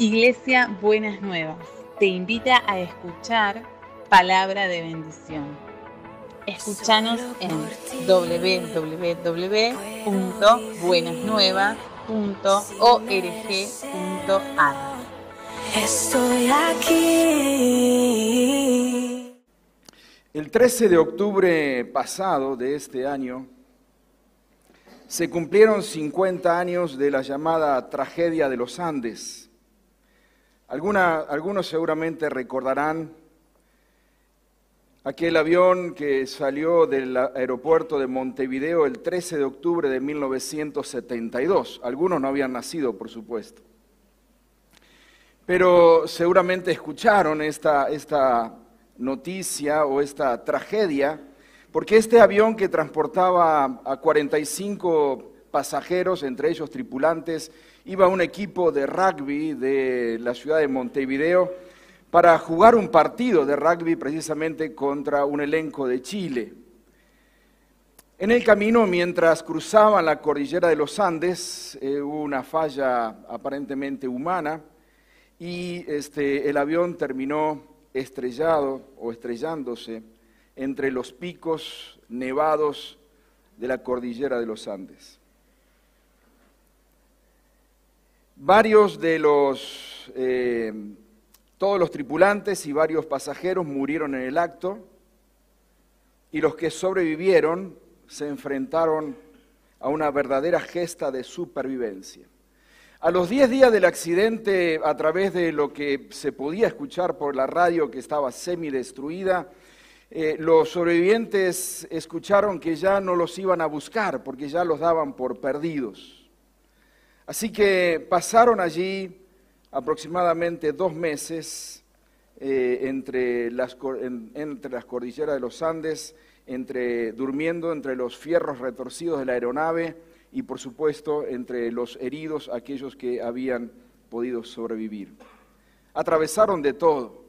Iglesia Buenas Nuevas te invita a escuchar palabra de bendición. Escúchanos en www.buenasnuevas.org.ar. Estoy aquí. El 13 de octubre pasado de este año se cumplieron 50 años de la llamada tragedia de los Andes algunos seguramente recordarán aquel avión que salió del aeropuerto de Montevideo el 13 de octubre de 1972. Algunos no habían nacido, por supuesto. Pero seguramente escucharon esta, noticia o esta tragedia, porque este avión que transportaba a 45 pasajeros, entre ellos tripulantes, iba un equipo de rugby de la ciudad de Montevideo para jugar un partido de rugby precisamente contra un elenco de Chile. En el camino, mientras cruzaban la cordillera de los Andes, eh, hubo una falla aparentemente humana y este, el avión terminó estrellado o estrellándose entre los picos nevados de la cordillera de los Andes. Varios de los, eh, todos los tripulantes y varios pasajeros murieron en el acto y los que sobrevivieron se enfrentaron a una verdadera gesta de supervivencia. A los 10 días del accidente, a través de lo que se podía escuchar por la radio que estaba semidestruida, eh, los sobrevivientes escucharon que ya no los iban a buscar porque ya los daban por perdidos. Así que pasaron allí aproximadamente dos meses eh, entre, las, entre las cordilleras de los Andes, entre, durmiendo entre los fierros retorcidos de la aeronave y por supuesto entre los heridos, aquellos que habían podido sobrevivir. Atravesaron de todo.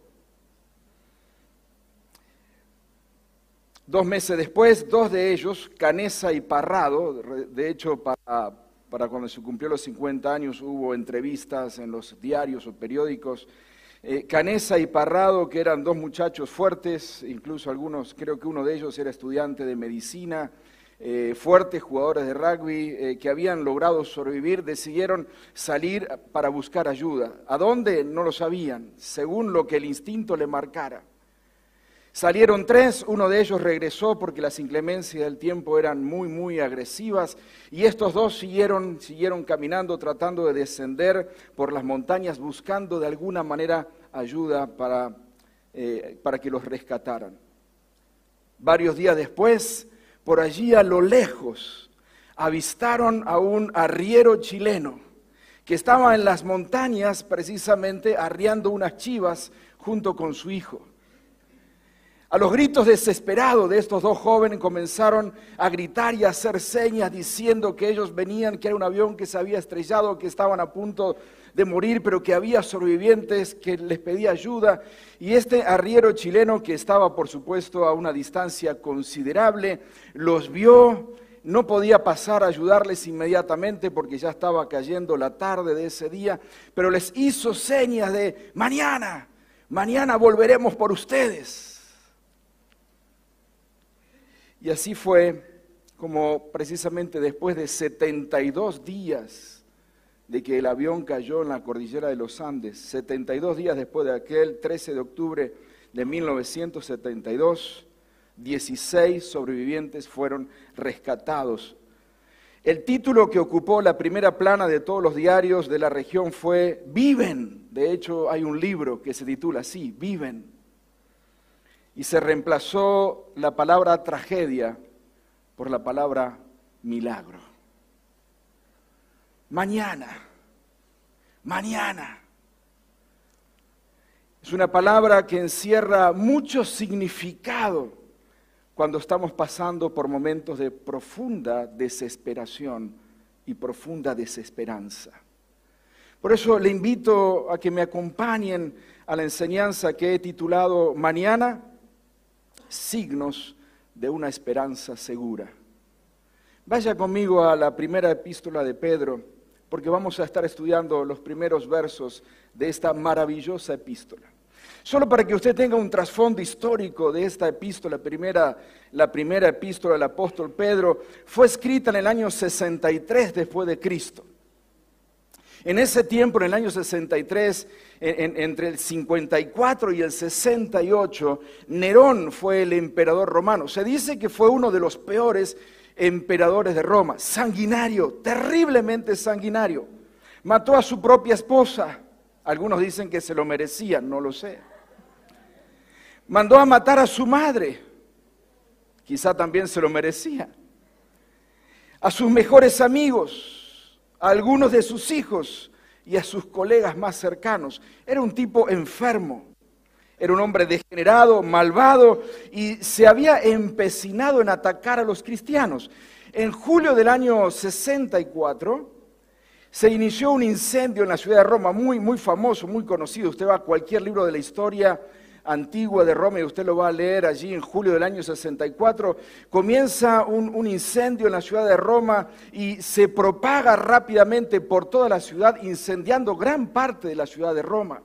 Dos meses después, dos de ellos, Canesa y Parrado, de hecho para para cuando se cumplió los 50 años hubo entrevistas en los diarios o periódicos. Eh, Canesa y Parrado, que eran dos muchachos fuertes, incluso algunos, creo que uno de ellos era estudiante de medicina, eh, fuertes jugadores de rugby eh, que habían logrado sobrevivir, decidieron salir para buscar ayuda. ¿A dónde? No lo sabían, según lo que el instinto le marcara. Salieron tres, uno de ellos regresó porque las inclemencias del tiempo eran muy, muy agresivas y estos dos siguieron, siguieron caminando tratando de descender por las montañas buscando de alguna manera ayuda para, eh, para que los rescataran. Varios días después, por allí a lo lejos, avistaron a un arriero chileno que estaba en las montañas precisamente arriando unas chivas junto con su hijo. A los gritos desesperados de estos dos jóvenes comenzaron a gritar y a hacer señas diciendo que ellos venían, que era un avión que se había estrellado, que estaban a punto de morir, pero que había sobrevivientes que les pedía ayuda. Y este arriero chileno, que estaba por supuesto a una distancia considerable, los vio, no podía pasar a ayudarles inmediatamente porque ya estaba cayendo la tarde de ese día, pero les hizo señas de mañana, mañana volveremos por ustedes. Y así fue como precisamente después de 72 días de que el avión cayó en la cordillera de los Andes, 72 días después de aquel 13 de octubre de 1972, 16 sobrevivientes fueron rescatados. El título que ocupó la primera plana de todos los diarios de la región fue Viven. De hecho, hay un libro que se titula así, Viven y se reemplazó la palabra tragedia por la palabra milagro. Mañana, mañana. Es una palabra que encierra mucho significado cuando estamos pasando por momentos de profunda desesperación y profunda desesperanza. Por eso le invito a que me acompañen a la enseñanza que he titulado Mañana signos de una esperanza segura. Vaya conmigo a la primera epístola de Pedro, porque vamos a estar estudiando los primeros versos de esta maravillosa epístola. Solo para que usted tenga un trasfondo histórico de esta epístola, primera, la primera epístola del apóstol Pedro, fue escrita en el año 63 después de Cristo. En ese tiempo, en el año 63, entre el 54 y el 68, Nerón fue el emperador romano. Se dice que fue uno de los peores emperadores de Roma, sanguinario, terriblemente sanguinario. Mató a su propia esposa. Algunos dicen que se lo merecía, no lo sé. Mandó a matar a su madre. Quizá también se lo merecía. A sus mejores amigos a algunos de sus hijos y a sus colegas más cercanos. Era un tipo enfermo, era un hombre degenerado, malvado y se había empecinado en atacar a los cristianos. En julio del año 64 se inició un incendio en la ciudad de Roma, muy, muy famoso, muy conocido. Usted va a cualquier libro de la historia antigua de Roma, y usted lo va a leer allí en julio del año 64, comienza un, incendio en la ciudad de Roma y se propaga rápidamente por toda la ciudad, incendiando gran parte de la ciudad de Roma.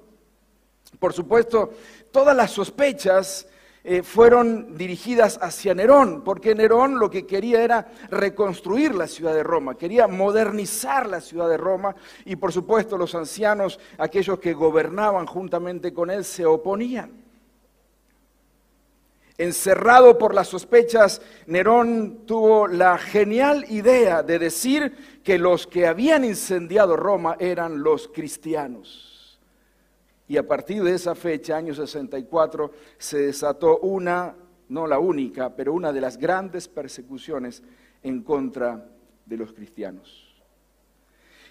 Por supuesto, todas las sospechas eh, fueron dirigidas hacia Nerón, porque Nerón lo que quería era reconstruir la ciudad de Roma, quería modernizar la ciudad de Roma y por supuesto los ancianos, aquellos que gobernaban juntamente con él, se oponían. Encerrado por las sospechas, Nerón tuvo la genial idea de decir que los que habían incendiado Roma eran los cristianos. Y a partir de esa fecha, año 64, se desató una, no la única, pero una de las grandes persecuciones en contra de los cristianos.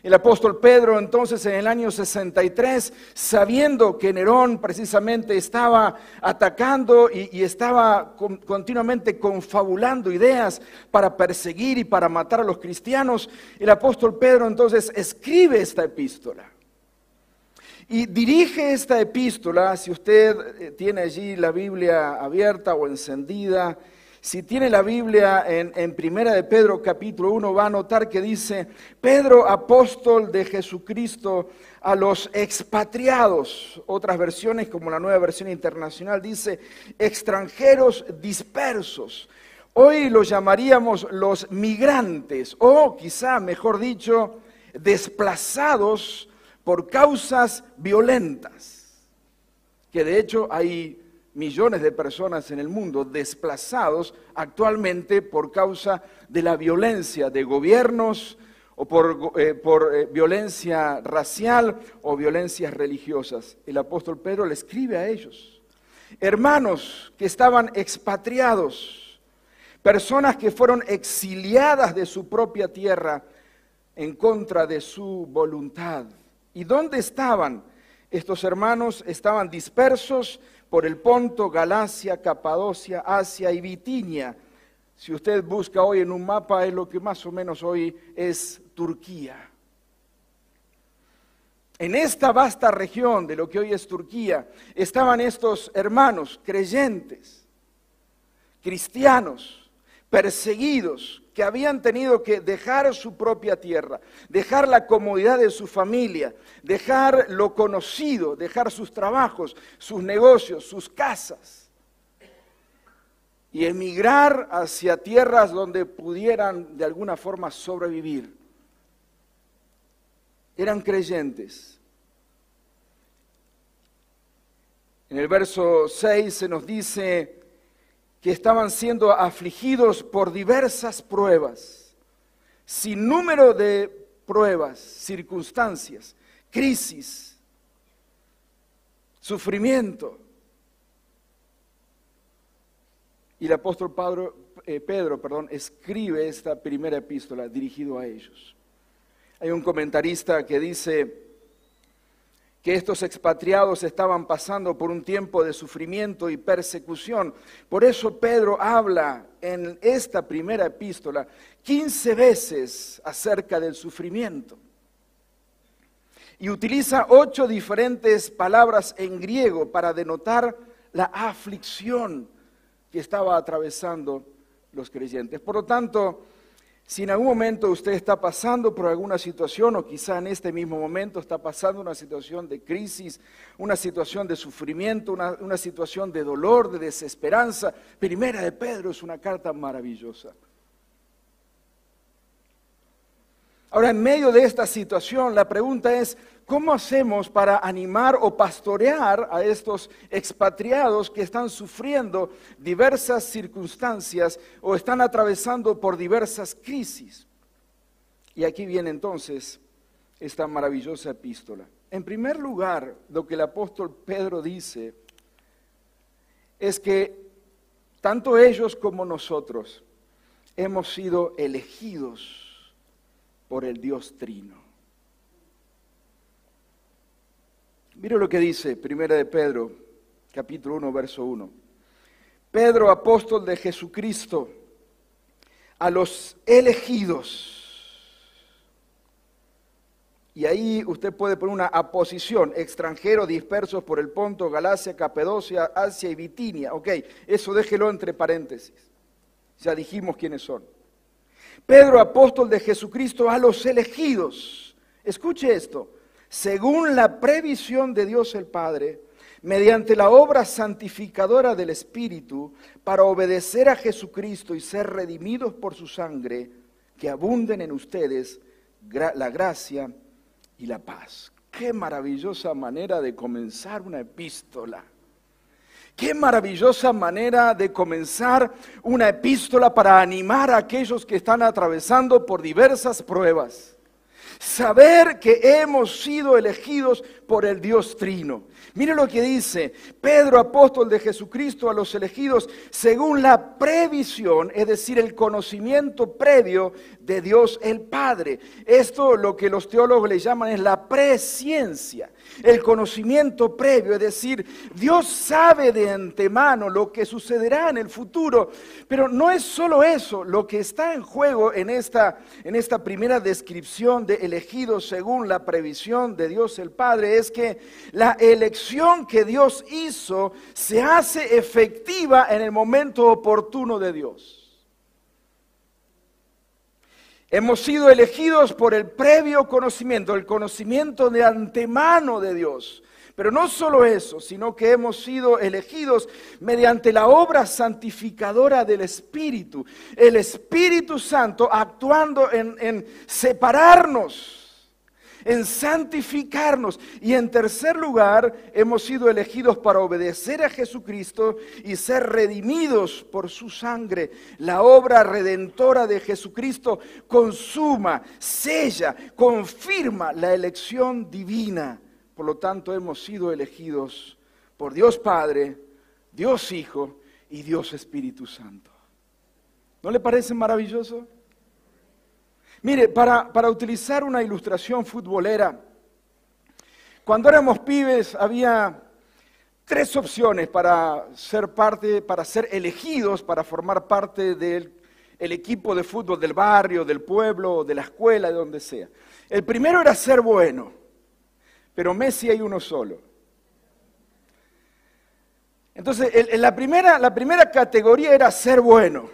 El apóstol Pedro entonces en el año 63, sabiendo que Nerón precisamente estaba atacando y, estaba continuamente confabulando ideas para perseguir y para matar a los cristianos, el apóstol Pedro entonces escribe esta epístola. Y dirige esta epístola, si usted eh, tiene allí la Biblia abierta o encendida, si tiene la Biblia en, en, Primera de Pedro capítulo 1 va a notar que dice, Pedro apóstol de Jesucristo a los expatriados. Otras versiones como la nueva versión internacional dice, extranjeros dispersos. Hoy los llamaríamos los migrantes o quizá, mejor dicho, desplazados por causas violentas. Que de hecho hay millones de personas en el mundo desplazados actualmente por causa de la violencia de gobiernos o por, eh, eh, violencia racial o violencias religiosas. El apóstol Pedro le escribe a ellos, hermanos que estaban expatriados, personas que fueron exiliadas de su propia tierra en contra de su voluntad. ¿Y dónde estaban? Estos hermanos estaban dispersos por el Ponto, Galacia, Capadocia, Asia y Bitinia. Si usted busca hoy en un mapa, es lo que más o menos hoy es Turquía. En esta vasta región de lo que hoy es Turquía estaban estos hermanos creyentes, cristianos, perseguidos, que habían tenido que dejar su propia tierra, dejar la comodidad de su familia, dejar lo conocido, dejar sus trabajos, sus negocios, sus casas y emigrar hacia tierras donde pudieran de alguna forma sobrevivir. Eran creyentes. En el verso 6 se nos dice, que estaban siendo afligidos por diversas pruebas, sin número de pruebas, circunstancias, crisis, sufrimiento. Y el apóstol Pedro, eh, Pedro perdón, escribe esta primera epístola dirigido a ellos. Hay un comentarista que dice, que estos expatriados estaban pasando por un tiempo de sufrimiento y persecución. Por eso Pedro habla en esta primera epístola 15 veces acerca del sufrimiento. Y utiliza ocho diferentes palabras en griego para denotar la aflicción que estaba atravesando los creyentes. Por lo tanto, Si en algún momento usted está pasando por alguna situación o quizá en este mismo momento está pasando una situación de crisis, una situación de sufrimiento, una, una, situación de dolor, de desesperanza, Primera de Pedro es una carta maravillosa. Ahora, en medio de esta situación, la pregunta es, ¿cómo hacemos para animar o pastorear a estos expatriados que están sufriendo diversas circunstancias o están atravesando por diversas crisis? Y aquí viene entonces esta maravillosa epístola. En primer lugar, lo que el apóstol Pedro dice es que tanto ellos como nosotros hemos sido elegidos por el Dios Trino. Mire lo que dice Primera de Pedro, capítulo 1, verso 1. Pedro, apóstol de Jesucristo, a los elegidos. Y ahí usted puede poner una aposición, extranjeros dispersos por el Ponto, Galacia, Capedocia, Asia y Bitinia. Ok, eso déjelo entre paréntesis. Ya dijimos quiénes son. Pedro, apóstol de Jesucristo, a los elegidos. Escuche esto. Según la previsión de Dios el Padre, mediante la obra santificadora del Espíritu, para obedecer a Jesucristo y ser redimidos por su sangre, que abunden en ustedes la gracia y la paz. Qué maravillosa manera de comenzar una epístola. Qué maravillosa manera de comenzar una epístola para animar a aquellos que están atravesando por diversas pruebas. Saber que hemos sido elegidos por el Dios Trino. Mire lo que dice Pedro, apóstol de Jesucristo, a los elegidos según la previsión, es decir, el conocimiento previo de Dios el Padre. Esto lo que los teólogos le llaman es la presciencia el conocimiento previo, es decir, Dios sabe de antemano lo que sucederá en el futuro, pero no es solo eso, lo que está en juego en esta, en esta primera descripción de elegidos según la previsión de Dios el Padre, es que la elección que Dios hizo se hace efectiva en el momento oportuno de Dios. Hemos sido elegidos por el previo conocimiento, el conocimiento de antemano de Dios. Pero no solo eso, sino que hemos sido elegidos mediante la obra santificadora del Espíritu. El Espíritu Santo actuando en, en separarnos en santificarnos. Y en tercer lugar, hemos sido elegidos para obedecer a Jesucristo y ser redimidos por su sangre. La obra redentora de Jesucristo consuma, sella, confirma la elección divina. Por lo tanto, hemos sido elegidos por Dios Padre, Dios Hijo y Dios Espíritu Santo. ¿No le parece maravilloso? Mire, para, para utilizar una ilustración futbolera, cuando éramos pibes había tres opciones para ser parte, para ser elegidos, para formar parte del el equipo de fútbol del barrio, del pueblo, de la escuela, de donde sea. El primero era ser bueno, pero Messi hay uno solo. Entonces, en la, primera, la primera categoría era ser bueno,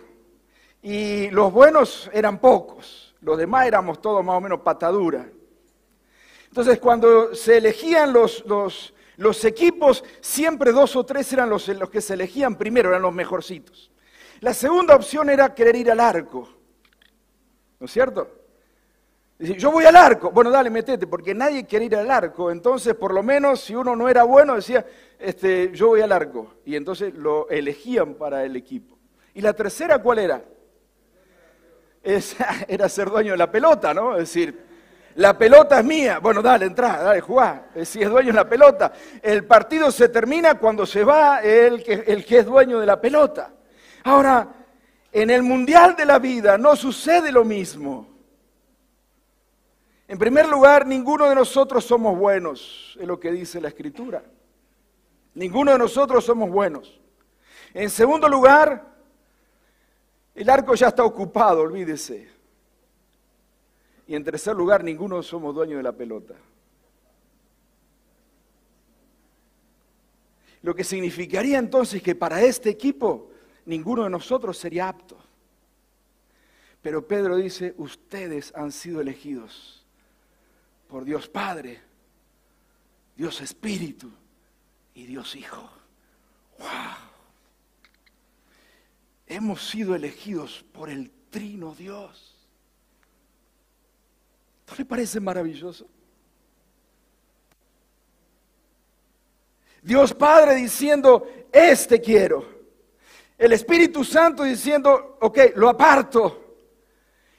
y los buenos eran pocos. Los demás éramos todos más o menos patadura. Entonces, cuando se elegían los, los, equipos, siempre dos o tres eran los, los que se elegían primero, eran los mejorcitos. La segunda opción era querer ir al arco. ¿No es cierto? Decir, yo voy al arco. Bueno, dale, metete, porque nadie quiere ir al arco. Entonces, por lo menos, si uno no era bueno, decía, este, yo voy al arco. Y entonces lo elegían para el equipo. ¿Y la tercera cuál era? era ser dueño de la pelota, ¿no? Es decir, la pelota es mía. Bueno, dale, entra, dale, jugá. Si es dueño de la pelota. El partido se termina cuando se va el el que es dueño de la pelota. Ahora, en el mundial de la vida no sucede lo mismo. En primer lugar, ninguno de nosotros somos buenos, es lo que dice la Escritura. Ninguno de nosotros somos buenos. En segundo lugar, el arco ya está ocupado, olvídese. Y en tercer lugar, ninguno somos dueños de la pelota. Lo que significaría entonces que para este equipo ninguno de nosotros sería apto. Pero Pedro dice, ustedes han sido elegidos por Dios Padre, Dios Espíritu y Dios Hijo. ¡Wow! Hemos sido elegidos por el Trino Dios. ¿No le parece maravilloso? Dios Padre diciendo, este quiero. El Espíritu Santo diciendo, ok, lo aparto.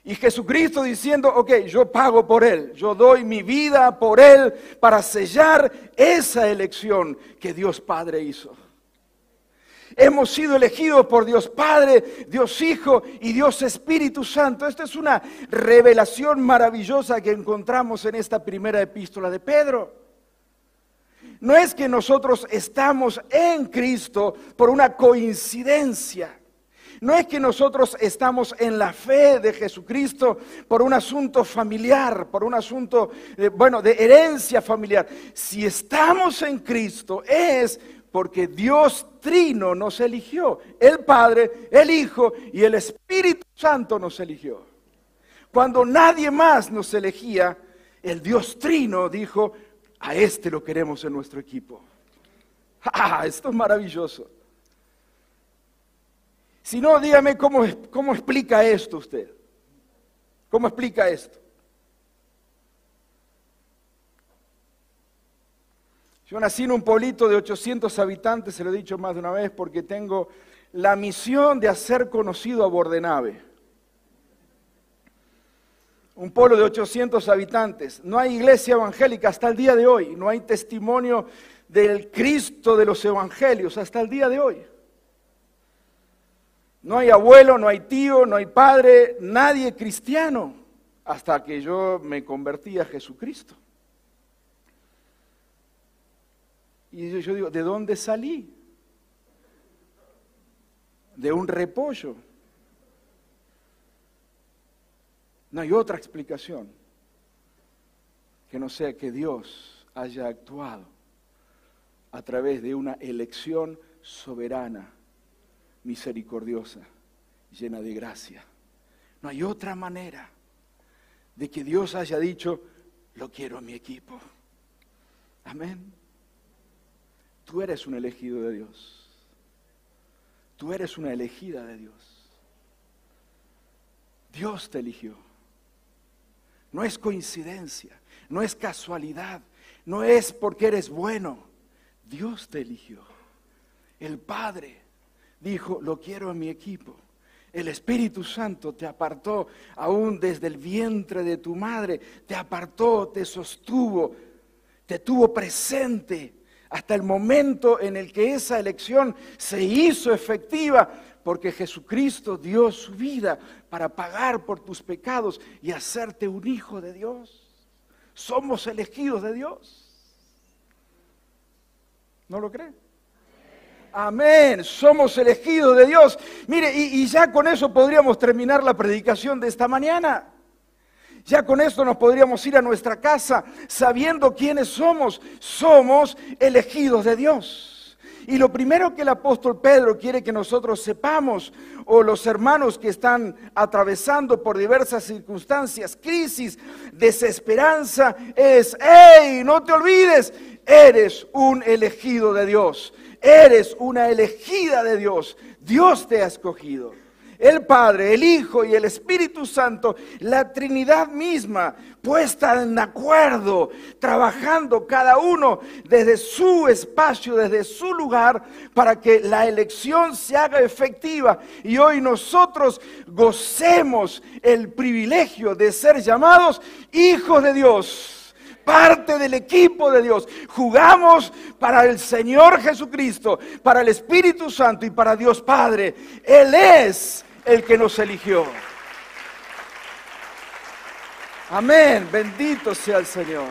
Y Jesucristo diciendo, ok, yo pago por Él, yo doy mi vida por Él para sellar esa elección que Dios Padre hizo. Hemos sido elegidos por Dios Padre, Dios Hijo y Dios Espíritu Santo. Esta es una revelación maravillosa que encontramos en esta primera epístola de Pedro. No es que nosotros estamos en Cristo por una coincidencia. No es que nosotros estamos en la fe de Jesucristo por un asunto familiar, por un asunto, eh, bueno, de herencia familiar. Si estamos en Cristo es porque Dios Trino nos eligió. El Padre, el Hijo y el Espíritu Santo nos eligió. Cuando nadie más nos elegía, el Dios Trino dijo, a este lo queremos en nuestro equipo. ¡Ah! Esto es maravilloso. Si no, dígame cómo, cómo explica esto usted. ¿Cómo explica esto? Yo nací en un pueblito de 800 habitantes, se lo he dicho más de una vez, porque tengo la misión de hacer conocido a Bordenave un pueblo de 800 habitantes. No hay iglesia evangélica hasta el día de hoy, no hay testimonio del Cristo de los evangelios hasta el día de hoy. No hay abuelo, no hay tío, no hay padre, nadie cristiano, hasta que yo me convertí a Jesucristo. Y yo digo, ¿de dónde salí? De un repollo. No hay otra explicación que no sea que Dios haya actuado a través de una elección soberana, misericordiosa, llena de gracia. No hay otra manera de que Dios haya dicho, lo quiero a mi equipo. Amén. Tú eres un elegido de Dios. Tú eres una elegida de Dios. Dios te eligió. No es coincidencia, no es casualidad, no es porque eres bueno. Dios te eligió. El Padre dijo, lo quiero en mi equipo. El Espíritu Santo te apartó aún desde el vientre de tu madre, te apartó, te sostuvo, te tuvo presente hasta el momento en el que esa elección se hizo efectiva porque Jesucristo dio su vida para pagar por tus pecados y hacerte un hijo de Dios. Somos elegidos de Dios. ¿No lo cree? Amén, somos elegidos de Dios. Mire, y, y, ya con eso podríamos terminar la predicación de esta mañana. Ya con esto nos podríamos ir a nuestra casa sabiendo quiénes somos. Somos elegidos de Dios. Y lo primero que el apóstol Pedro quiere que nosotros sepamos, o los hermanos que están atravesando por diversas circunstancias, crisis, desesperanza, es, hey, no te olvides, eres un elegido de Dios, eres una elegida de Dios, Dios te ha escogido el Padre, el Hijo y el Espíritu Santo, la Trinidad misma, puesta en acuerdo, trabajando cada uno desde su espacio, desde su lugar, para que la elección se haga efectiva y hoy nosotros gocemos el privilegio de ser llamados hijos de Dios parte del equipo de Dios. Jugamos para el Señor Jesucristo, para el Espíritu Santo y para Dios Padre. Él es el que nos eligió. Amén, bendito sea el Señor.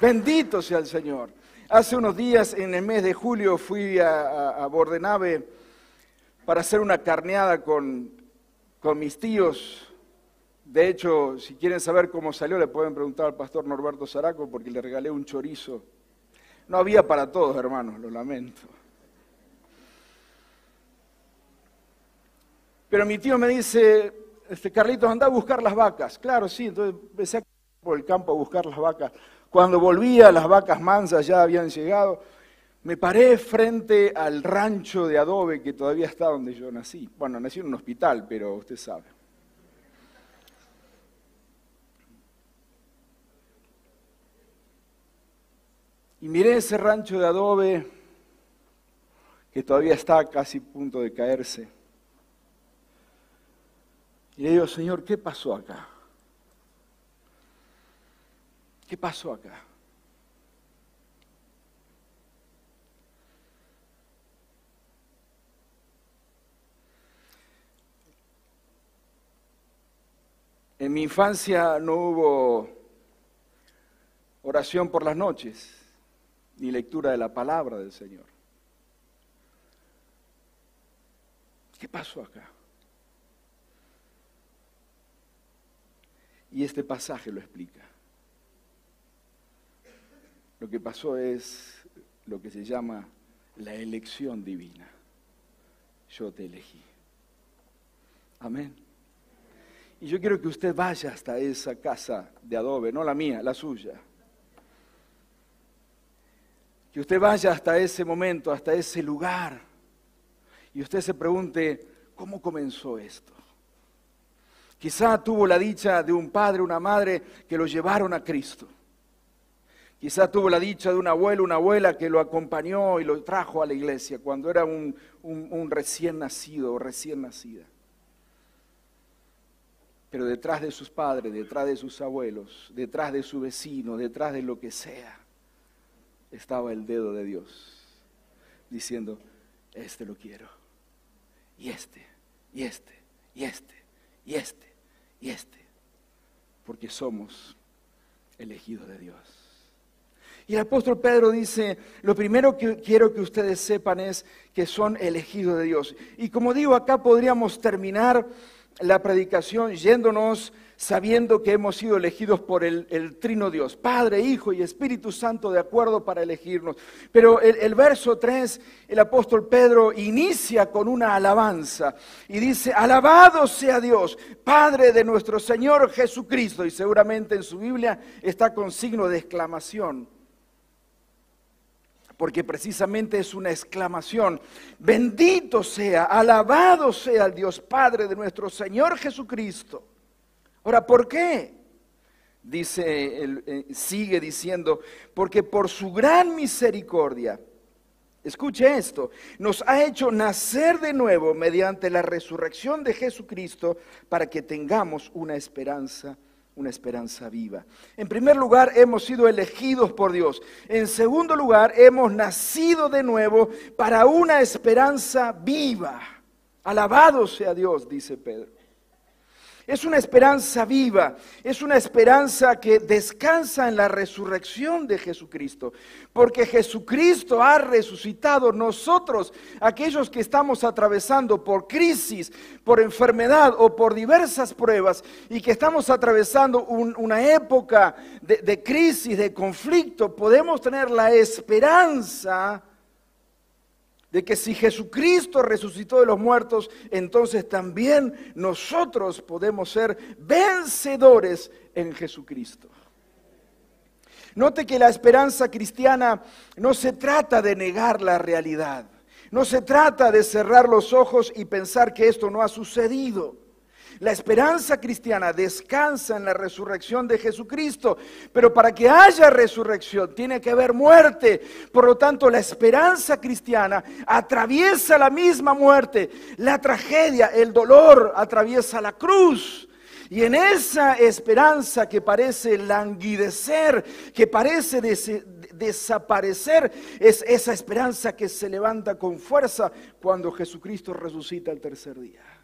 Bendito sea el Señor. Hace unos días, en el mes de julio, fui a, Bordenave para hacer una carneada con, con mis tíos. De hecho, si quieren saber cómo salió, le pueden preguntar al pastor Norberto Zaraco, porque le regalé un chorizo. No había para todos, hermanos, lo lamento. Pero mi tío me dice, este, Carlitos, anda a buscar las vacas. Claro, sí, entonces empecé a por el campo a buscar las vacas. Cuando volvía, las vacas mansas ya habían llegado. Me paré frente al rancho de adobe que todavía está donde yo nací. Bueno, nací en un hospital, pero usted sabe. Y miré ese rancho de adobe que todavía está casi a punto de caerse. Y le digo, Señor, ¿qué pasó acá? ¿Qué pasó acá? En mi infancia no hubo oración por las noches, ni lectura de la palabra del Señor. ¿Qué pasó acá? Y este pasaje lo explica. Lo que pasó es lo que se llama la elección divina. Yo te elegí. Amén. Y yo quiero que usted vaya hasta esa casa de adobe, no la mía, la suya. Que usted vaya hasta ese momento, hasta ese lugar. Y usted se pregunte, ¿cómo comenzó esto? Quizá tuvo la dicha de un padre, una madre que lo llevaron a Cristo. Quizá tuvo la dicha de un abuelo, una abuela que lo acompañó y lo trajo a la iglesia cuando era un, un recién nacido o recién nacida. Pero detrás de sus padres, detrás de sus abuelos, detrás de su vecino, detrás de lo que sea, estaba el dedo de Dios diciendo, este lo quiero, y este, y este, y este, y este, y este, porque somos elegidos de Dios. Y el apóstol Pedro dice, lo primero que quiero que ustedes sepan es que son elegidos de Dios. Y como digo, acá podríamos terminar la predicación yéndonos sabiendo que hemos sido elegidos por el, trino Dios, Padre, Hijo y Espíritu Santo de acuerdo para elegirnos. Pero el, verso 3, el apóstol Pedro inicia con una alabanza y dice, alabado sea Dios, Padre de nuestro Señor Jesucristo. Y seguramente en su Biblia está con signo de exclamación porque precisamente es una exclamación. Bendito sea, alabado sea el Dios Padre de nuestro Señor Jesucristo. Ahora, ¿por qué? Dice, eh, sigue diciendo, porque por su gran misericordia, escuche esto, nos ha hecho nacer de nuevo mediante la resurrección de Jesucristo para que tengamos una esperanza una esperanza viva. En primer lugar, hemos sido elegidos por Dios. En segundo lugar, hemos nacido de nuevo para una esperanza viva. Alabado sea Dios, dice Pedro. Es una esperanza viva, es una esperanza que descansa en la resurrección de Jesucristo, porque Jesucristo ha resucitado. Nosotros, aquellos que estamos atravesando por crisis, por enfermedad o por diversas pruebas y que estamos atravesando una época de, de crisis, de conflicto, podemos tener la esperanza de que si Jesucristo resucitó de los muertos, entonces también nosotros podemos ser vencedores en Jesucristo. Note que la esperanza cristiana no se trata de negar la realidad, no se trata de cerrar los ojos y pensar que esto no ha sucedido. La esperanza cristiana descansa en la resurrección de Jesucristo, pero para que haya resurrección tiene que haber muerte. Por lo tanto, la esperanza cristiana atraviesa la misma muerte. La tragedia, el dolor atraviesa la cruz. Y en esa esperanza que parece languidecer, que parece desaparecer, es esa esperanza que se levanta con fuerza cuando Jesucristo resucita el tercer día.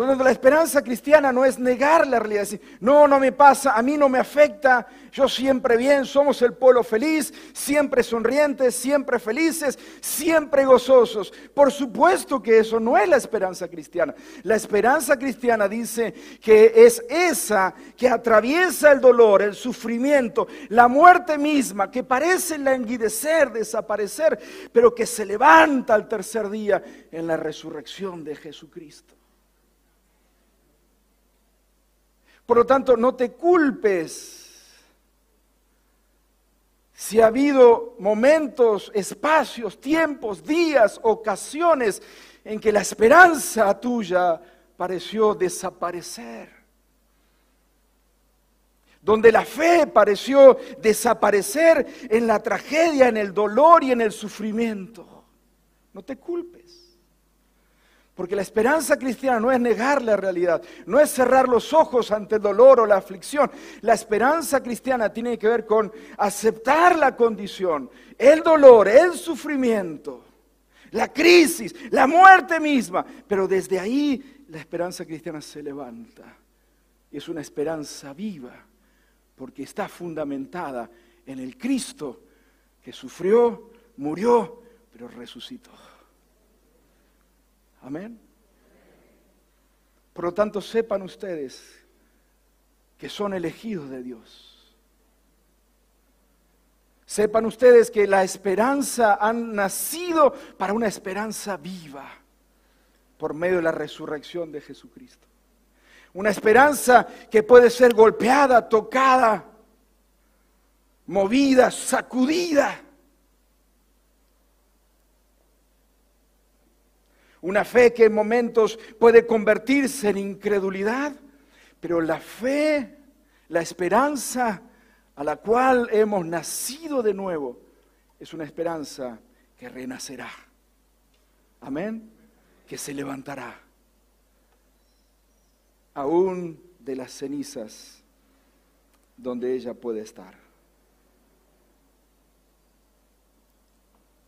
Por lo tanto, la esperanza cristiana no es negar la realidad, decir, no, no me pasa, a mí no me afecta, yo siempre bien, somos el pueblo feliz, siempre sonrientes, siempre felices, siempre gozosos. Por supuesto que eso no es la esperanza cristiana. La esperanza cristiana dice que es esa que atraviesa el dolor, el sufrimiento, la muerte misma, que parece languidecer, desaparecer, pero que se levanta al tercer día en la resurrección de Jesucristo. Por lo tanto, no te culpes si ha habido momentos, espacios, tiempos, días, ocasiones en que la esperanza tuya pareció desaparecer. Donde la fe pareció desaparecer en la tragedia, en el dolor y en el sufrimiento. No te culpes. Porque la esperanza cristiana no es negar la realidad, no es cerrar los ojos ante el dolor o la aflicción. La esperanza cristiana tiene que ver con aceptar la condición, el dolor, el sufrimiento, la crisis, la muerte misma. Pero desde ahí la esperanza cristiana se levanta. Y es una esperanza viva, porque está fundamentada en el Cristo que sufrió, murió, pero resucitó. Amén. Por lo tanto, sepan ustedes que son elegidos de Dios. Sepan ustedes que la esperanza han nacido para una esperanza viva por medio de la resurrección de Jesucristo. Una esperanza que puede ser golpeada, tocada, movida, sacudida Una fe que en momentos puede convertirse en incredulidad, pero la fe, la esperanza a la cual hemos nacido de nuevo, es una esperanza que renacerá. Amén. Que se levantará. Aún de las cenizas donde ella puede estar.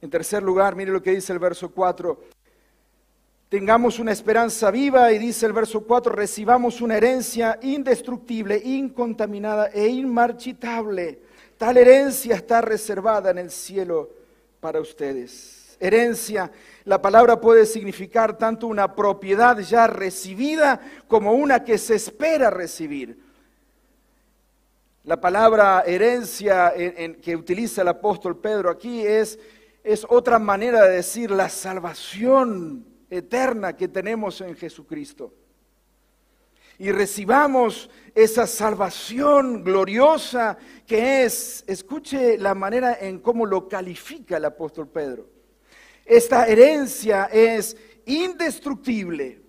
En tercer lugar, mire lo que dice el verso 4 tengamos una esperanza viva y dice el verso 4, recibamos una herencia indestructible, incontaminada e inmarchitable. Tal herencia está reservada en el cielo para ustedes. Herencia, la palabra puede significar tanto una propiedad ya recibida como una que se espera recibir. La palabra herencia que utiliza el apóstol Pedro aquí es, es otra manera de decir la salvación eterna que tenemos en Jesucristo. Y recibamos esa salvación gloriosa que es, escuche la manera en cómo lo califica el apóstol Pedro. Esta herencia es indestructible.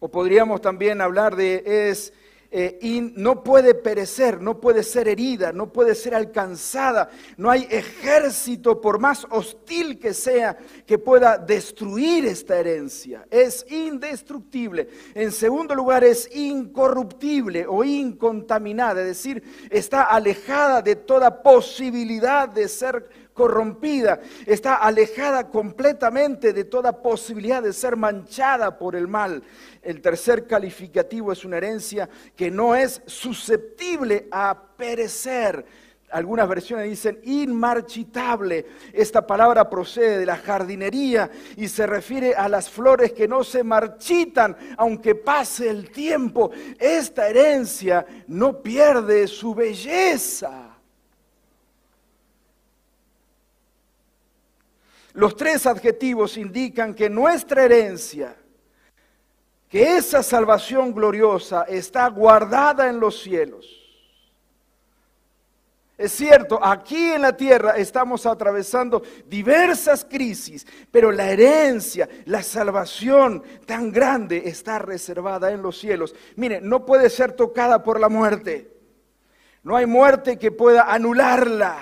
O podríamos también hablar de es eh, y no puede perecer, no puede ser herida, no puede ser alcanzada. No hay ejército, por más hostil que sea, que pueda destruir esta herencia. Es indestructible. En segundo lugar, es incorruptible o incontaminada, es decir, está alejada de toda posibilidad de ser corrompida, está alejada completamente de toda posibilidad de ser manchada por el mal. El tercer calificativo es una herencia que no es susceptible a perecer. Algunas versiones dicen inmarchitable. Esta palabra procede de la jardinería y se refiere a las flores que no se marchitan aunque pase el tiempo. Esta herencia no pierde su belleza. Los tres adjetivos indican que nuestra herencia, que esa salvación gloriosa está guardada en los cielos. Es cierto, aquí en la tierra estamos atravesando diversas crisis, pero la herencia, la salvación tan grande está reservada en los cielos. Mire, no puede ser tocada por la muerte. No hay muerte que pueda anularla.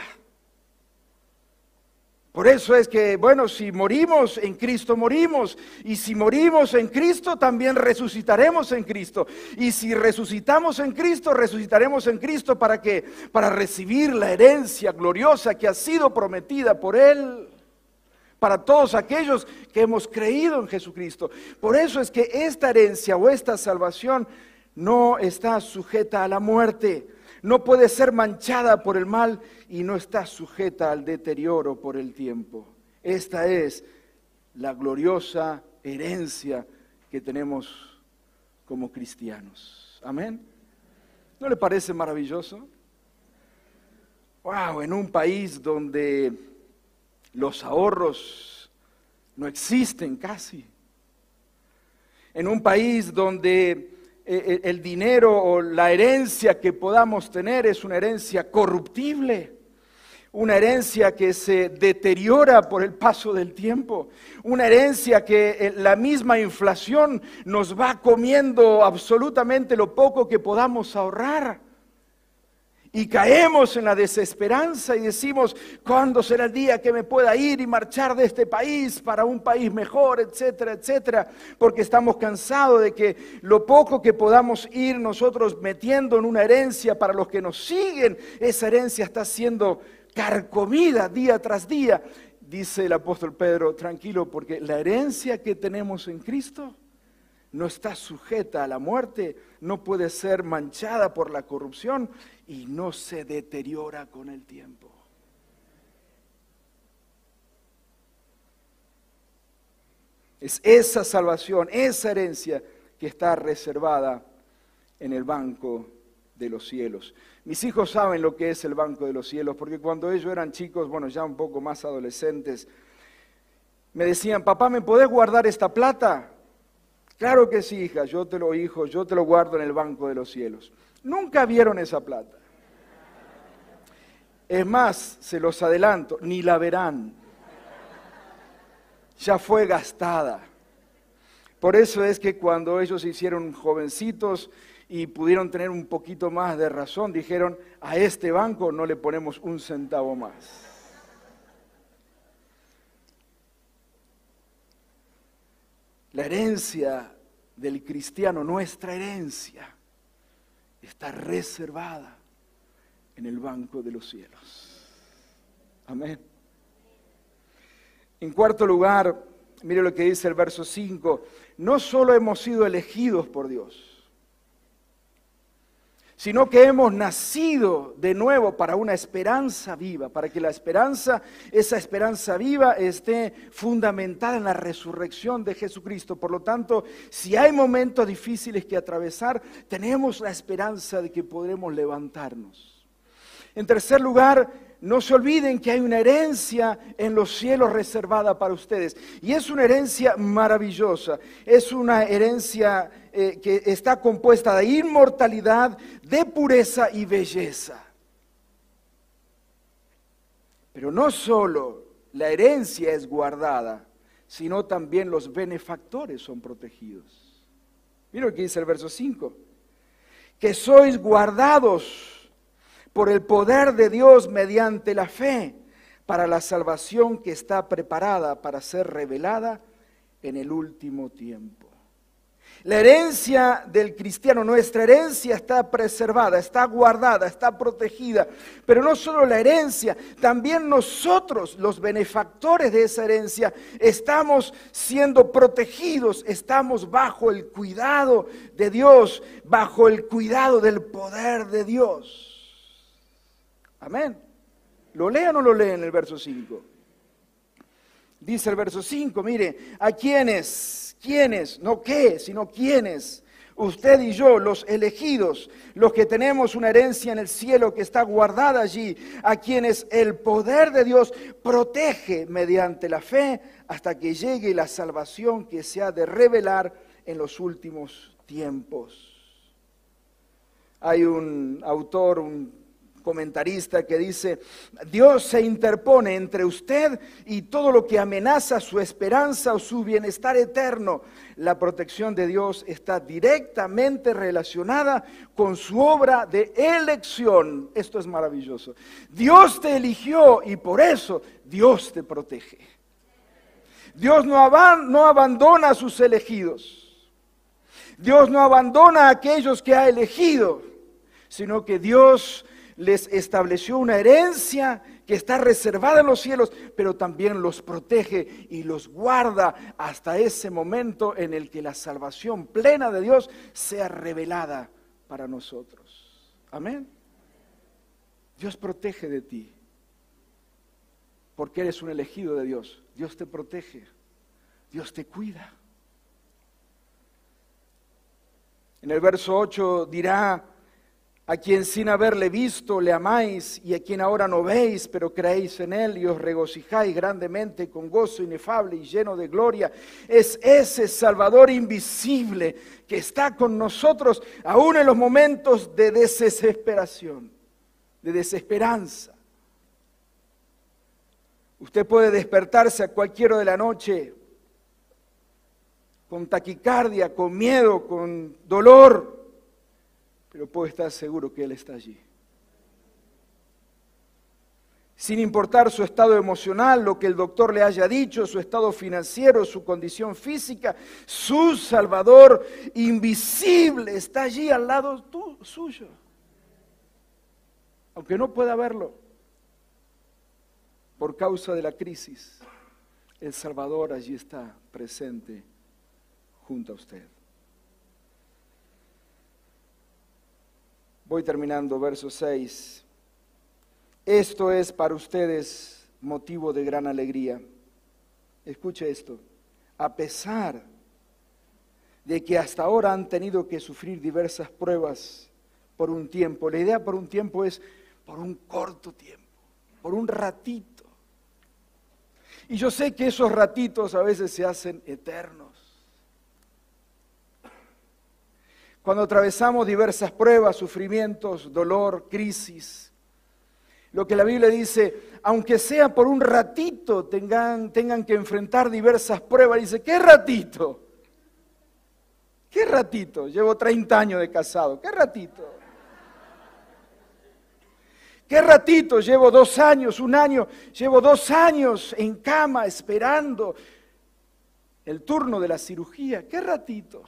Por eso es que, bueno, si morimos en Cristo, morimos. Y si morimos en Cristo, también resucitaremos en Cristo. Y si resucitamos en Cristo, resucitaremos en Cristo para qué? Para recibir la herencia gloriosa que ha sido prometida por Él. para todos aquellos que hemos creído en Jesucristo. Por eso es que esta herencia o esta salvación no está sujeta a la muerte, no puede ser manchada por el mal y no está sujeta al deterioro por el tiempo. Esta es la gloriosa herencia que tenemos como cristianos. Amén. ¿No le parece maravilloso? Wow, en un país donde los ahorros no existen casi. En un país donde el dinero o la herencia que podamos tener es una herencia corruptible, una herencia que se deteriora por el paso del tiempo, una herencia que eh, la misma inflación nos va comiendo absolutamente lo poco que podamos ahorrar. Y caemos en la desesperanza y decimos, ¿cuándo será el día que me pueda ir y marchar de este país para un país mejor, etcétera, etcétera? Porque estamos cansados de que lo poco que podamos ir nosotros metiendo en una herencia para los que nos siguen, esa herencia está siendo carcomida día tras día. Dice el apóstol Pedro, tranquilo, porque la herencia que tenemos en Cristo no está sujeta a la muerte, no puede ser manchada por la corrupción y no se deteriora con el tiempo. Es esa salvación, esa herencia que está reservada en el banco de los cielos. Mis hijos saben lo que es el banco de los cielos, porque cuando ellos eran chicos, bueno, ya un poco más adolescentes, me decían, papá, ¿me podés guardar esta plata? Claro que sí, hija, yo te lo hijo, yo te lo guardo en el banco de los cielos. Nunca vieron esa plata. Es más, se los adelanto, ni la verán. Ya fue gastada. Por eso es que cuando ellos se hicieron jovencitos y pudieron tener un poquito más de razón, dijeron, a este banco no le ponemos un centavo más. La herencia del cristiano, nuestra herencia, está reservada en el banco de los cielos. Amén. En cuarto lugar, mire lo que dice el verso 5, no solo hemos sido elegidos por Dios, sino que hemos nacido de nuevo para una esperanza viva, para que la esperanza, esa esperanza viva esté fundamentada en la resurrección de Jesucristo. Por lo tanto, si hay momentos difíciles que atravesar, tenemos la esperanza de que podremos levantarnos. En tercer lugar, no se olviden que hay una herencia en los cielos reservada para ustedes. Y es una herencia maravillosa. Es una herencia eh, que está compuesta de inmortalidad, de pureza y belleza. Pero no solo la herencia es guardada, sino también los benefactores son protegidos. Mira lo que dice el verso 5. Que sois guardados por el poder de Dios mediante la fe para la salvación que está preparada para ser revelada en el último tiempo. La herencia del cristiano, nuestra herencia está preservada, está guardada, está protegida. Pero no solo la herencia, también nosotros, los benefactores de esa herencia, estamos siendo protegidos, estamos bajo el cuidado de Dios, bajo el cuidado del poder de Dios. Amén. ¿Lo lee o no lo lee en el verso 5? Dice el verso 5, mire, a quienes, quienes, no qué, sino quienes, usted y yo, los elegidos, los que tenemos una herencia en el cielo que está guardada allí, a quienes el poder de Dios protege mediante la fe hasta que llegue la salvación que se ha de revelar en los últimos tiempos. Hay un autor, un comentarista que dice, Dios se interpone entre usted y todo lo que amenaza su esperanza o su bienestar eterno. La protección de Dios está directamente relacionada con su obra de elección. Esto es maravilloso. Dios te eligió y por eso Dios te protege. Dios no, abandona a sus elegidos. Dios no abandona a aquellos que ha elegido, sino que Dios les estableció una herencia que está reservada en los cielos, pero también los protege y los guarda hasta ese momento en el que la salvación plena de Dios sea revelada para nosotros. Amén. Dios protege de ti, porque eres un elegido de Dios. Dios te protege, Dios te cuida. En el verso 8 dirá, a quien sin haberle visto le amáis y a quien ahora no veis, pero creéis en él y os regocijáis grandemente con gozo inefable y lleno de gloria, es ese Salvador invisible que está con nosotros aún en los momentos de desesperación, de desesperanza. Usted puede despertarse a cualquier hora de la noche con taquicardia, con miedo, con dolor, pero puede estar seguro que Él está allí. Sin importar su estado emocional, lo que el doctor le haya dicho, su estado financiero, su condición física, su Salvador invisible está allí al lado suyo. Aunque no pueda verlo por causa de la crisis, el Salvador allí está presente junto a usted. Voy terminando, verso 6. Esto es para ustedes motivo de gran alegría. Escuche esto. A pesar de que hasta ahora han tenido que sufrir diversas pruebas por un tiempo, la idea por un tiempo es por un corto tiempo, por un ratito. Y yo sé que esos ratitos a veces se hacen eternos. Cuando atravesamos diversas pruebas, sufrimientos, dolor, crisis, lo que la Biblia dice, aunque sea por un ratito tengan, tengan que enfrentar diversas pruebas, dice, ¿qué ratito? ¿Qué ratito? Llevo 30 años de casado, ¿qué ratito? ¿Qué ratito? Llevo dos años, un año, llevo dos años en cama esperando el turno de la cirugía, ¿qué ratito?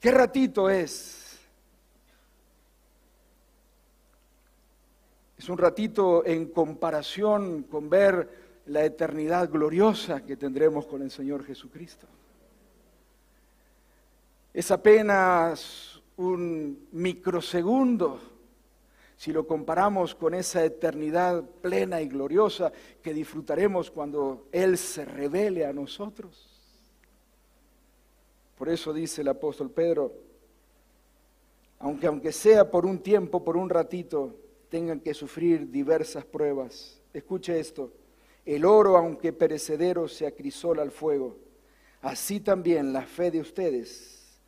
¿Qué ratito es? Es un ratito en comparación con ver la eternidad gloriosa que tendremos con el Señor Jesucristo. Es apenas un microsegundo si lo comparamos con esa eternidad plena y gloriosa que disfrutaremos cuando Él se revele a nosotros. Por eso dice el apóstol Pedro, aunque aunque sea por un tiempo, por un ratito, tengan que sufrir diversas pruebas. Escuche esto, el oro, aunque perecedero, se acrisola al fuego. Así también la fe de ustedes,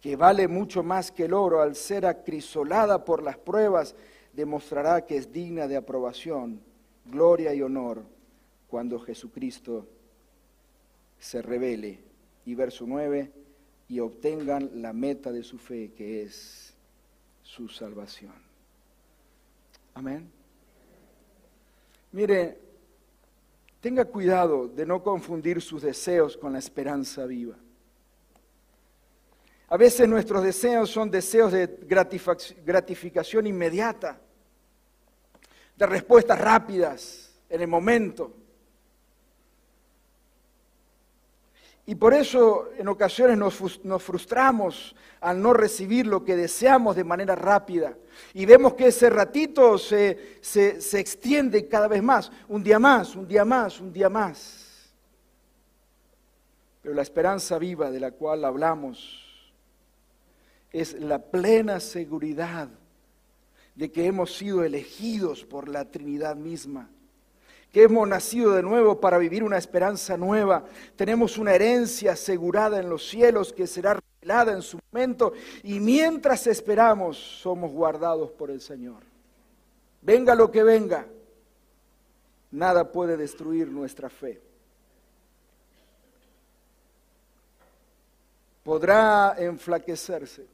que vale mucho más que el oro, al ser acrisolada por las pruebas, demostrará que es digna de aprobación, gloria y honor cuando Jesucristo se revele. Y verso 9, y obtengan la meta de su fe, que es su salvación. Amén. Mire, tenga cuidado de no confundir sus deseos con la esperanza viva. A veces nuestros deseos son deseos de gratificación inmediata, de respuestas rápidas en el momento. Y por eso en ocasiones nos, frustramos al no recibir lo que deseamos de manera rápida. Y vemos que ese ratito se, se extiende cada vez más, un día más, un día más, un día más. Pero la esperanza viva de la cual hablamos es la plena seguridad de que hemos sido elegidos por la Trinidad misma que hemos nacido de nuevo para vivir una esperanza nueva. Tenemos una herencia asegurada en los cielos que será revelada en su momento y mientras esperamos somos guardados por el Señor. Venga lo que venga, nada puede destruir nuestra fe. Podrá enflaquecerse,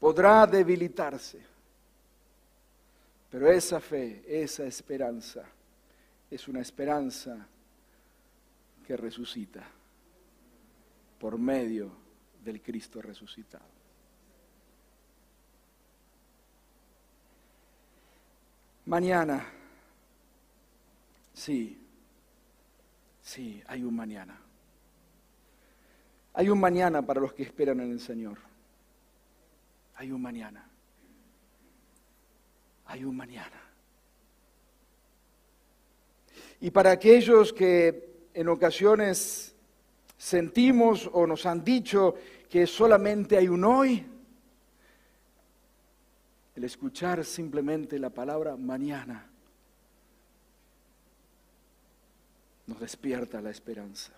podrá debilitarse pero esa fe, esa esperanza, es una esperanza que resucita por medio del Cristo resucitado. Mañana, sí, sí, hay un mañana. Hay un mañana para los que esperan en el Señor. Hay un mañana. Hay un mañana. Y para aquellos que en ocasiones sentimos o nos han dicho que solamente hay un hoy, el escuchar simplemente la palabra mañana nos despierta la esperanza.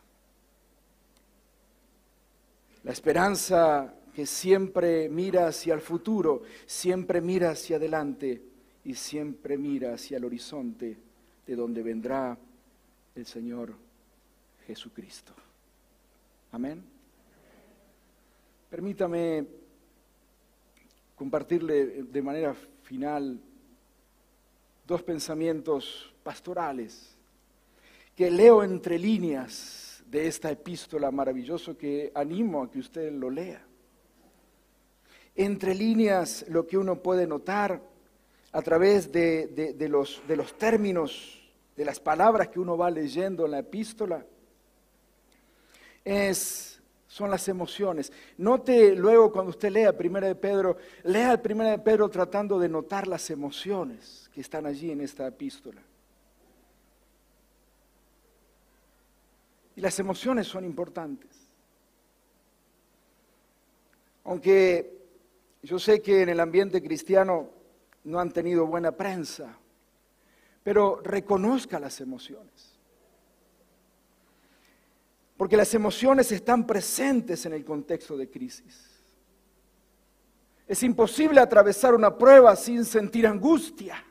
La esperanza que siempre mira hacia el futuro, siempre mira hacia adelante y siempre mira hacia el horizonte de donde vendrá el Señor Jesucristo. Amén. Permítame compartirle de manera final dos pensamientos pastorales que leo entre líneas de esta epístola maravilloso que animo a que usted lo lea. Entre líneas lo que uno puede notar a través de, los, de los términos, de las palabras que uno va leyendo en la epístola, es son las emociones. Note luego cuando usted lea Primera de Pedro, lea Primera de Pedro tratando de notar las emociones que están allí en esta epístola. Y las emociones son importantes. Aunque yo sé que en el ambiente cristiano no han tenido buena prensa, pero reconozca las emociones. Porque las emociones están presentes en el contexto de crisis. Es imposible atravesar una prueba sin sentir angustia.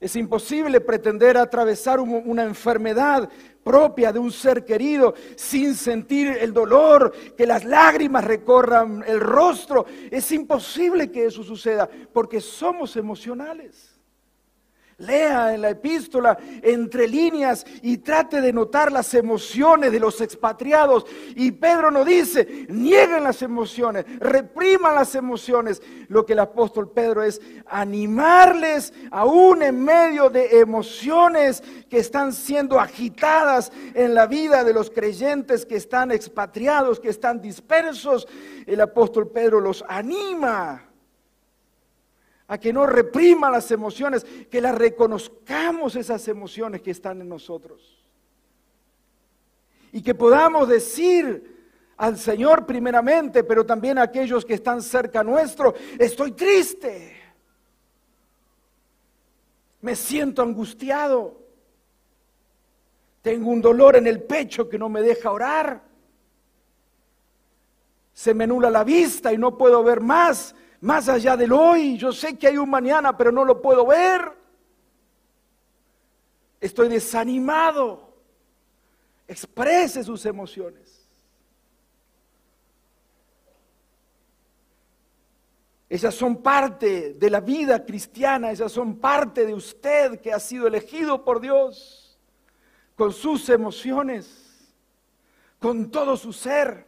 Es imposible pretender atravesar una enfermedad propia de un ser querido sin sentir el dolor, que las lágrimas recorran el rostro. Es imposible que eso suceda porque somos emocionales. Lea en la epístola entre líneas y trate de notar las emociones de los expatriados. Y Pedro nos dice, nieguen las emociones, repriman las emociones. Lo que el apóstol Pedro es animarles aún en medio de emociones que están siendo agitadas en la vida de los creyentes que están expatriados, que están dispersos. El apóstol Pedro los anima a que no reprima las emociones, que las reconozcamos esas emociones que están en nosotros. Y que podamos decir al Señor primeramente, pero también a aquellos que están cerca nuestro, estoy triste, me siento angustiado, tengo un dolor en el pecho que no me deja orar, se me nula la vista y no puedo ver más, más allá del hoy. Yo sé que hay un mañana, pero no lo puedo ver. Estoy desanimado. Exprese sus emociones. Ellas son parte de la vida cristiana, ellas son parte de usted que ha sido elegido por Dios, con sus emociones, con todo su ser.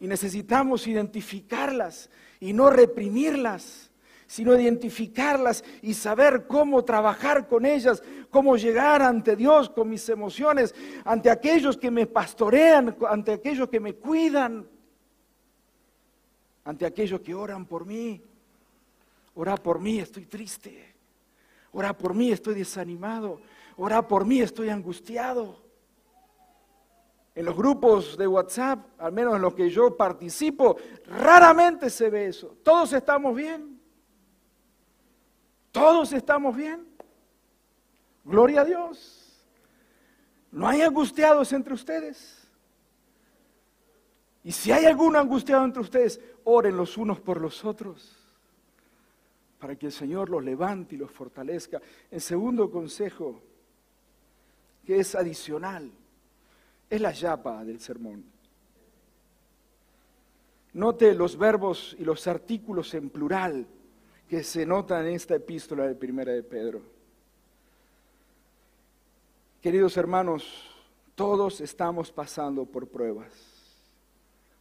Y necesitamos identificarlas y no reprimirlas, sino identificarlas y saber cómo trabajar con ellas, cómo llegar ante Dios con mis emociones, ante aquellos que me pastorean, ante aquellos que me cuidan, ante aquellos que oran por mí. Ora por mí, estoy triste. Ora por mí, estoy desanimado. Ora por mí, estoy angustiado. En los grupos de WhatsApp, al menos en los que yo participo, raramente se ve eso. Todos estamos bien. Todos estamos bien. Gloria a Dios. No hay angustiados entre ustedes. Y si hay algún angustiado entre ustedes, oren los unos por los otros para que el Señor los levante y los fortalezca. En segundo consejo, que es adicional, es la yapa del sermón. Note los verbos y los artículos en plural que se notan en esta epístola de Primera de Pedro. Queridos hermanos, todos estamos pasando por pruebas,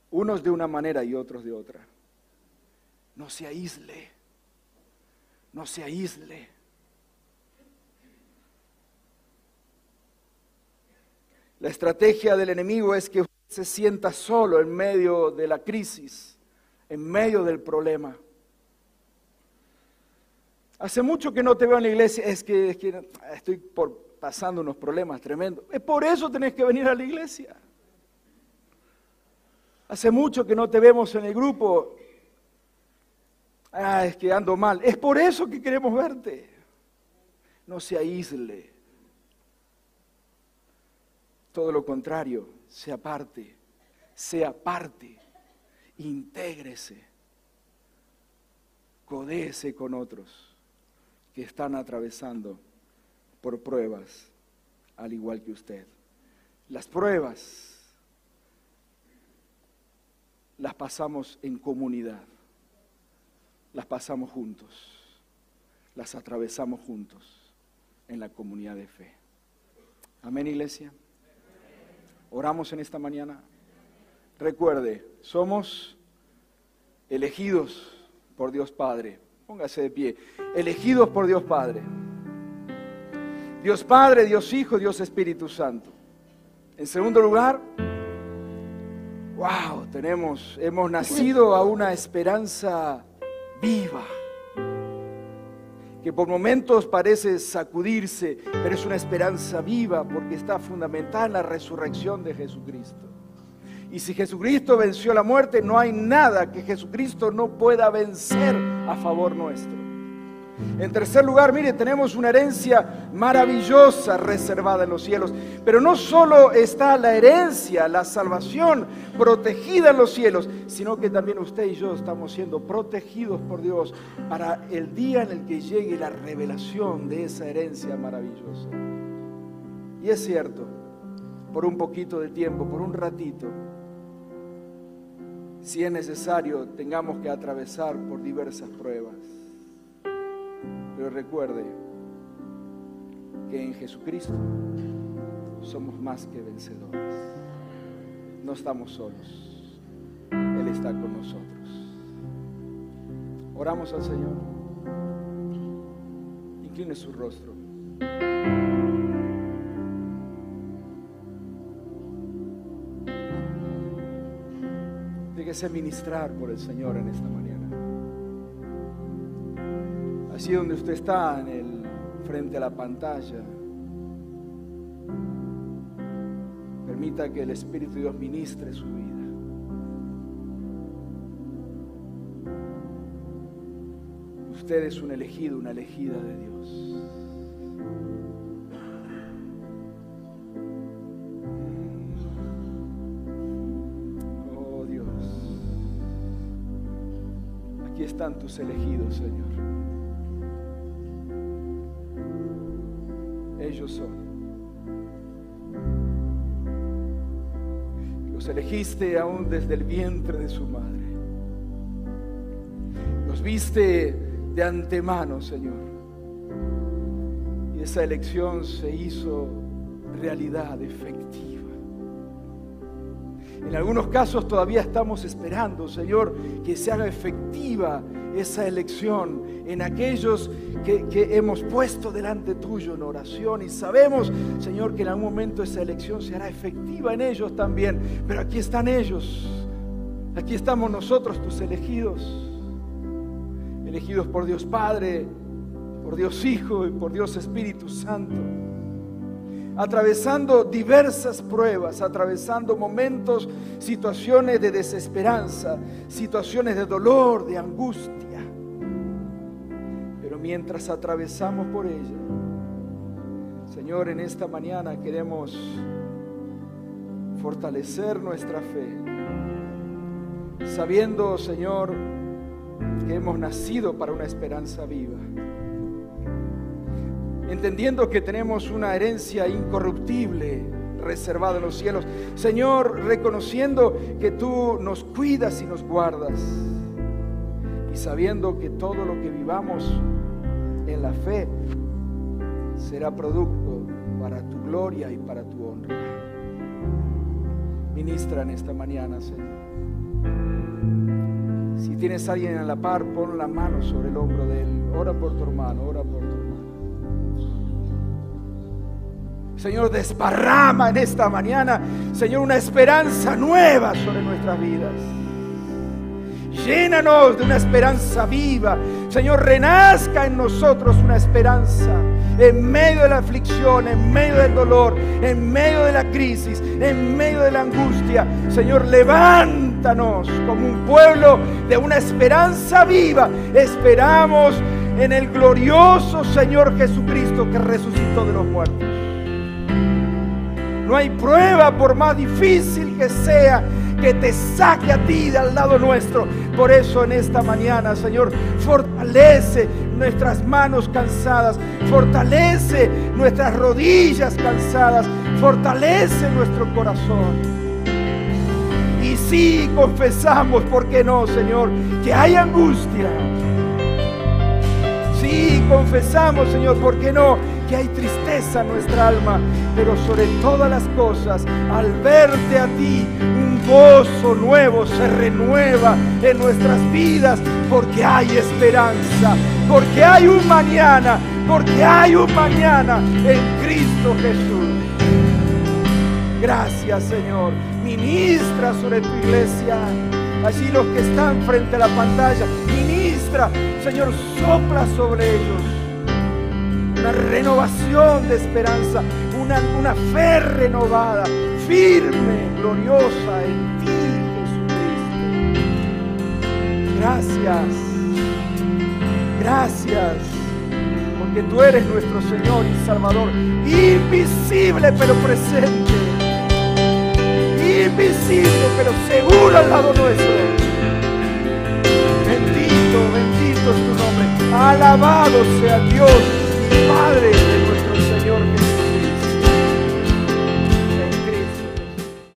unos de una manera y otros de otra. No se aísle, no se aísle. La estrategia del enemigo es que usted se sienta solo en medio de la crisis, en medio del problema. Hace mucho que no te veo en la iglesia, es que, es que estoy pasando unos problemas tremendos. Es por eso tenés que venir a la iglesia. Hace mucho que no te vemos en el grupo. Ah, es que ando mal. Es por eso que queremos verte. No se aísle. Todo lo contrario, sea parte, sea parte, intégrese, codece con otros que están atravesando por pruebas, al igual que usted. Las pruebas las pasamos en comunidad, las pasamos juntos, las atravesamos juntos en la comunidad de fe. Amén, iglesia. Oramos en esta mañana. Recuerde, somos elegidos por Dios Padre. Póngase de pie. Elegidos por Dios Padre. Dios Padre, Dios Hijo, Dios Espíritu Santo. En segundo lugar, wow, tenemos, hemos nacido a una esperanza viva, que por momentos parece sacudirse, pero es una esperanza viva porque está fundamentada en la resurrección de Jesucristo. Y si Jesucristo venció la muerte, no hay nada que Jesucristo no pueda vencer a favor nuestro. En tercer lugar, mire, tenemos una herencia maravillosa reservada en los cielos. Pero no solo está la herencia, la salvación protegida en los cielos, sino que también usted y yo estamos siendo protegidos por Dios para el día en el que llegue la revelación de esa herencia maravillosa. Y es cierto, por un poquito de tiempo, por un ratito, si es necesario, tengamos que atravesar por diversas pruebas. Pero recuerde que en Jesucristo somos más que vencedores. No estamos solos. Él está con nosotros. Oramos al Señor. Incline su rostro. Déjese ministrar por el Señor en esta mañana. Donde usted está, en el frente a la pantalla. Permita que el Espíritu de Dios ministre su vida. Usted es un elegido, una elegida de Dios. Oh Dios, aquí están tus elegidos, Señor. Los elegiste aún desde el vientre de su madre. Los viste de antemano, Señor. Y esa elección se hizo realidad efectiva. En algunos casos todavía estamos esperando, Señor, que se haga efectiva esa elección en aquellos que, hemos puesto delante tuyo en oración y sabemos, Señor, que en algún momento esa elección se hará efectiva en ellos también. Pero aquí están ellos, aquí estamos nosotros, tus elegidos, elegidos por Dios Padre, por Dios Hijo y por Dios Espíritu Santo atravesando diversas pruebas, atravesando momentos, situaciones de desesperanza, situaciones de dolor, de angustia. Mientras atravesamos por ella, Señor, en esta mañana queremos fortalecer nuestra fe, sabiendo, Señor, que hemos nacido para una esperanza viva entendiendo que tenemos una herencia incorruptible reservada en los cielos. Señor, reconociendo que tú nos cuidas y nos guardas. Y sabiendo que todo lo que vivamos en la fe será producto para tu gloria y para tu honra. Ministra en esta mañana, Señor. Si tienes a alguien a la par, pon la mano sobre el hombro de él. Ora por tu hermano, ora por tu hermano. Señor, desparrama en esta mañana, Señor, una esperanza nueva sobre nuestras vidas. Llénanos de una esperanza viva. Señor, renazca en nosotros una esperanza en medio de la aflicción, en medio del dolor, en medio de la crisis, en medio de la angustia. Señor, levántanos como un pueblo de una esperanza viva. Esperamos en el glorioso Señor Jesucristo que resucitó de los muertos. No hay prueba, por más difícil que sea, que te saque a ti de al lado nuestro. Por eso en esta mañana, Señor, fortalece nuestras manos cansadas, fortalece nuestras rodillas cansadas, fortalece nuestro corazón. Y si confesamos, ¿por qué no, Señor? Que hay angustia. Sí, confesamos, Señor, ¿por qué no? Que hay tristeza en nuestra alma, pero sobre todas las cosas, al verte a ti, un gozo nuevo se renueva en nuestras vidas, porque hay esperanza, porque hay un mañana, porque hay un mañana en Cristo Jesús. Gracias Señor, ministra sobre tu iglesia, allí los que están frente a la pantalla, ministra, Señor, sopla sobre ellos renovación de esperanza, una, una fe renovada, firme, gloriosa en ti, Jesucristo. Gracias, gracias, porque tú eres nuestro Señor y Salvador, invisible pero presente, invisible pero seguro al lado nuestro. Bendito, bendito es tu nombre. Alabado sea Dios Padre.